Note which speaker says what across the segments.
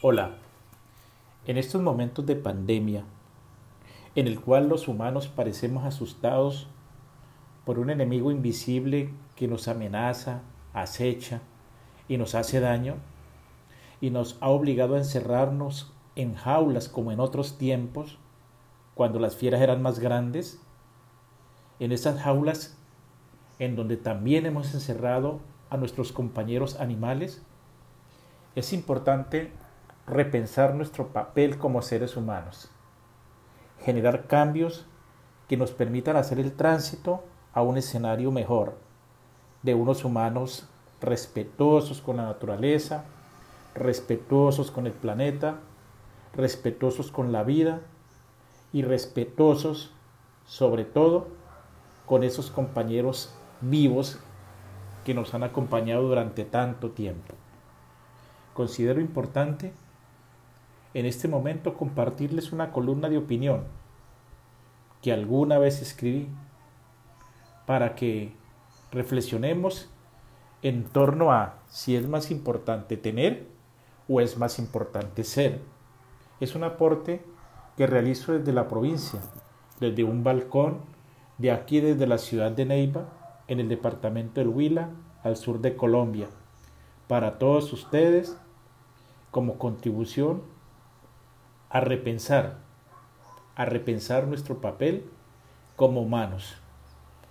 Speaker 1: Hola, en estos momentos de pandemia, en el cual los humanos parecemos asustados por un enemigo invisible que nos amenaza, acecha y nos hace daño, y nos ha obligado a encerrarnos en jaulas como en otros tiempos, cuando las fieras eran más grandes, en esas jaulas en donde también hemos encerrado a nuestros compañeros animales, es importante repensar nuestro papel como seres humanos, generar cambios que nos permitan hacer el tránsito a un escenario mejor, de unos humanos respetuosos con la naturaleza, respetuosos con el planeta, respetuosos con la vida y respetuosos sobre todo con esos compañeros vivos que nos han acompañado durante tanto tiempo. Considero importante en este momento compartirles una columna de opinión que alguna vez escribí para que reflexionemos en torno a si es más importante tener o es más importante ser. Es un aporte que realizo desde la provincia, desde un balcón de aquí desde la ciudad de Neiva, en el departamento del Huila, al sur de Colombia, para todos ustedes como contribución a repensar, a repensar nuestro papel como humanos,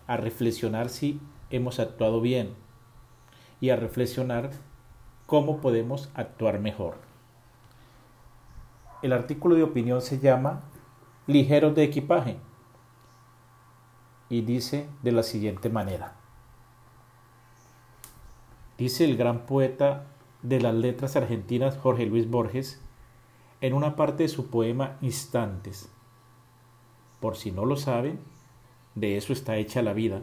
Speaker 1: a reflexionar si hemos actuado bien y a reflexionar cómo podemos actuar mejor. El artículo de opinión se llama Ligeros de equipaje y dice de la siguiente manera. Dice el gran poeta de las letras argentinas Jorge Luis Borges en una parte de su poema Instantes. Por si no lo saben, de eso está hecha la vida.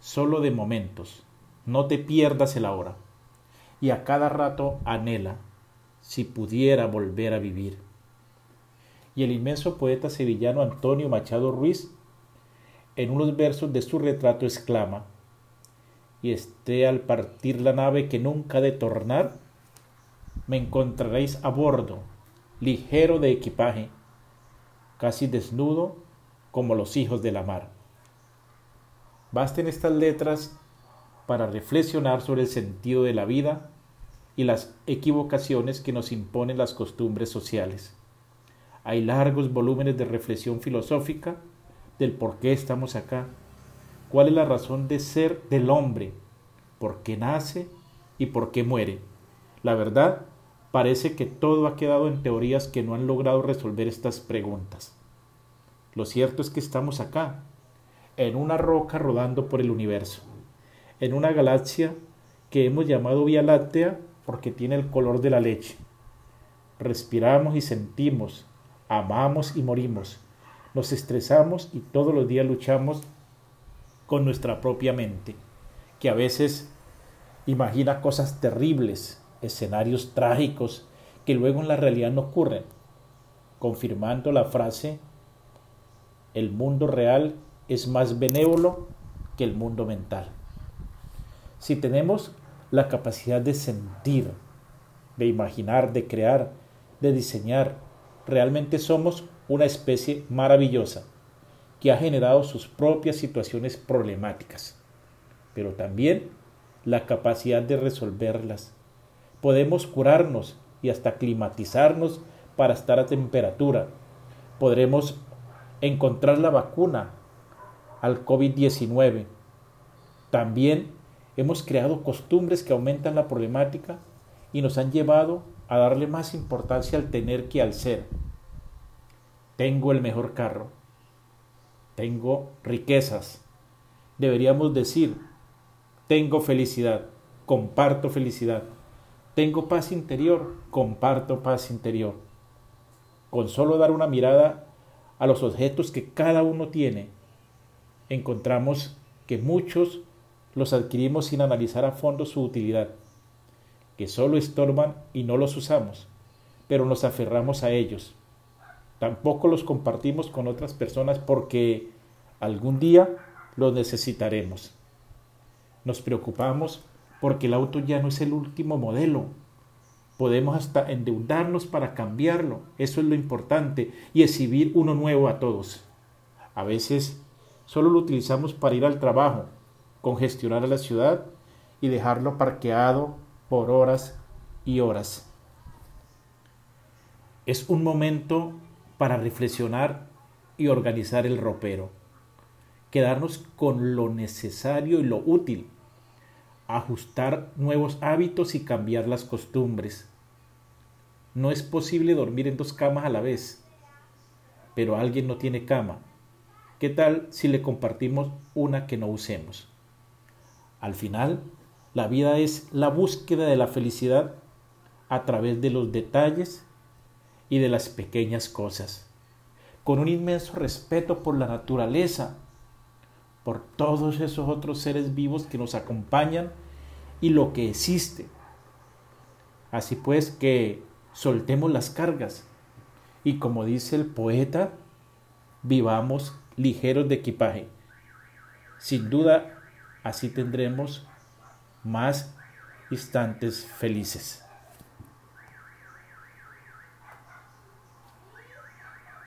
Speaker 1: Solo de momentos, no te pierdas el ahora. Y a cada rato anhela, si pudiera volver a vivir. Y el inmenso poeta sevillano Antonio Machado Ruiz, en unos versos de su retrato, exclama, y esté al partir la nave que nunca ha de tornar, me encontraréis a bordo, ligero de equipaje, casi desnudo como los hijos de la mar. Basten estas letras para reflexionar sobre el sentido de la vida y las equivocaciones que nos imponen las costumbres sociales. Hay largos volúmenes de reflexión filosófica del por qué estamos acá, cuál es la razón de ser del hombre, por qué nace y por qué muere. La verdad parece que todo ha quedado en teorías que no han logrado resolver estas preguntas. Lo cierto es que estamos acá, en una roca rodando por el universo, en una galaxia que hemos llamado Vía Láctea porque tiene el color de la leche. Respiramos y sentimos, amamos y morimos, nos estresamos y todos los días luchamos con nuestra propia mente, que a veces imagina cosas terribles escenarios trágicos que luego en la realidad no ocurren, confirmando la frase, el mundo real es más benévolo que el mundo mental. Si tenemos la capacidad de sentir, de imaginar, de crear, de diseñar, realmente somos una especie maravillosa que ha generado sus propias situaciones problemáticas, pero también la capacidad de resolverlas, Podemos curarnos y hasta climatizarnos para estar a temperatura. Podremos encontrar la vacuna al COVID-19. También hemos creado costumbres que aumentan la problemática y nos han llevado a darle más importancia al tener que al ser. Tengo el mejor carro. Tengo riquezas. Deberíamos decir, tengo felicidad. Comparto felicidad. Tengo paz interior, comparto paz interior. Con solo dar una mirada a los objetos que cada uno tiene, encontramos que muchos los adquirimos sin analizar a fondo su utilidad, que solo estorban y no los usamos, pero nos aferramos a ellos. Tampoco los compartimos con otras personas porque algún día los necesitaremos. Nos preocupamos porque el auto ya no es el último modelo, Podemos hasta endeudarnos para cambiarlo. Eso es lo importante. Y exhibir uno nuevo a todos. A veces solo lo utilizamos para ir al trabajo, congestionar a la ciudad y dejarlo parqueado por horas y horas. Es un momento para reflexionar y organizar el ropero. Quedarnos con lo necesario y lo útil ajustar nuevos hábitos y cambiar las costumbres. No es posible dormir en dos camas a la vez, pero alguien no tiene cama. ¿Qué tal si le compartimos una que no usemos? Al final, la vida es la búsqueda de la felicidad a través de los detalles y de las pequeñas cosas, con un inmenso respeto por la naturaleza, por todos esos otros seres vivos que nos acompañan y lo que existe. Así pues que soltemos las cargas y como dice el poeta, vivamos ligeros de equipaje. Sin duda, así tendremos más instantes felices.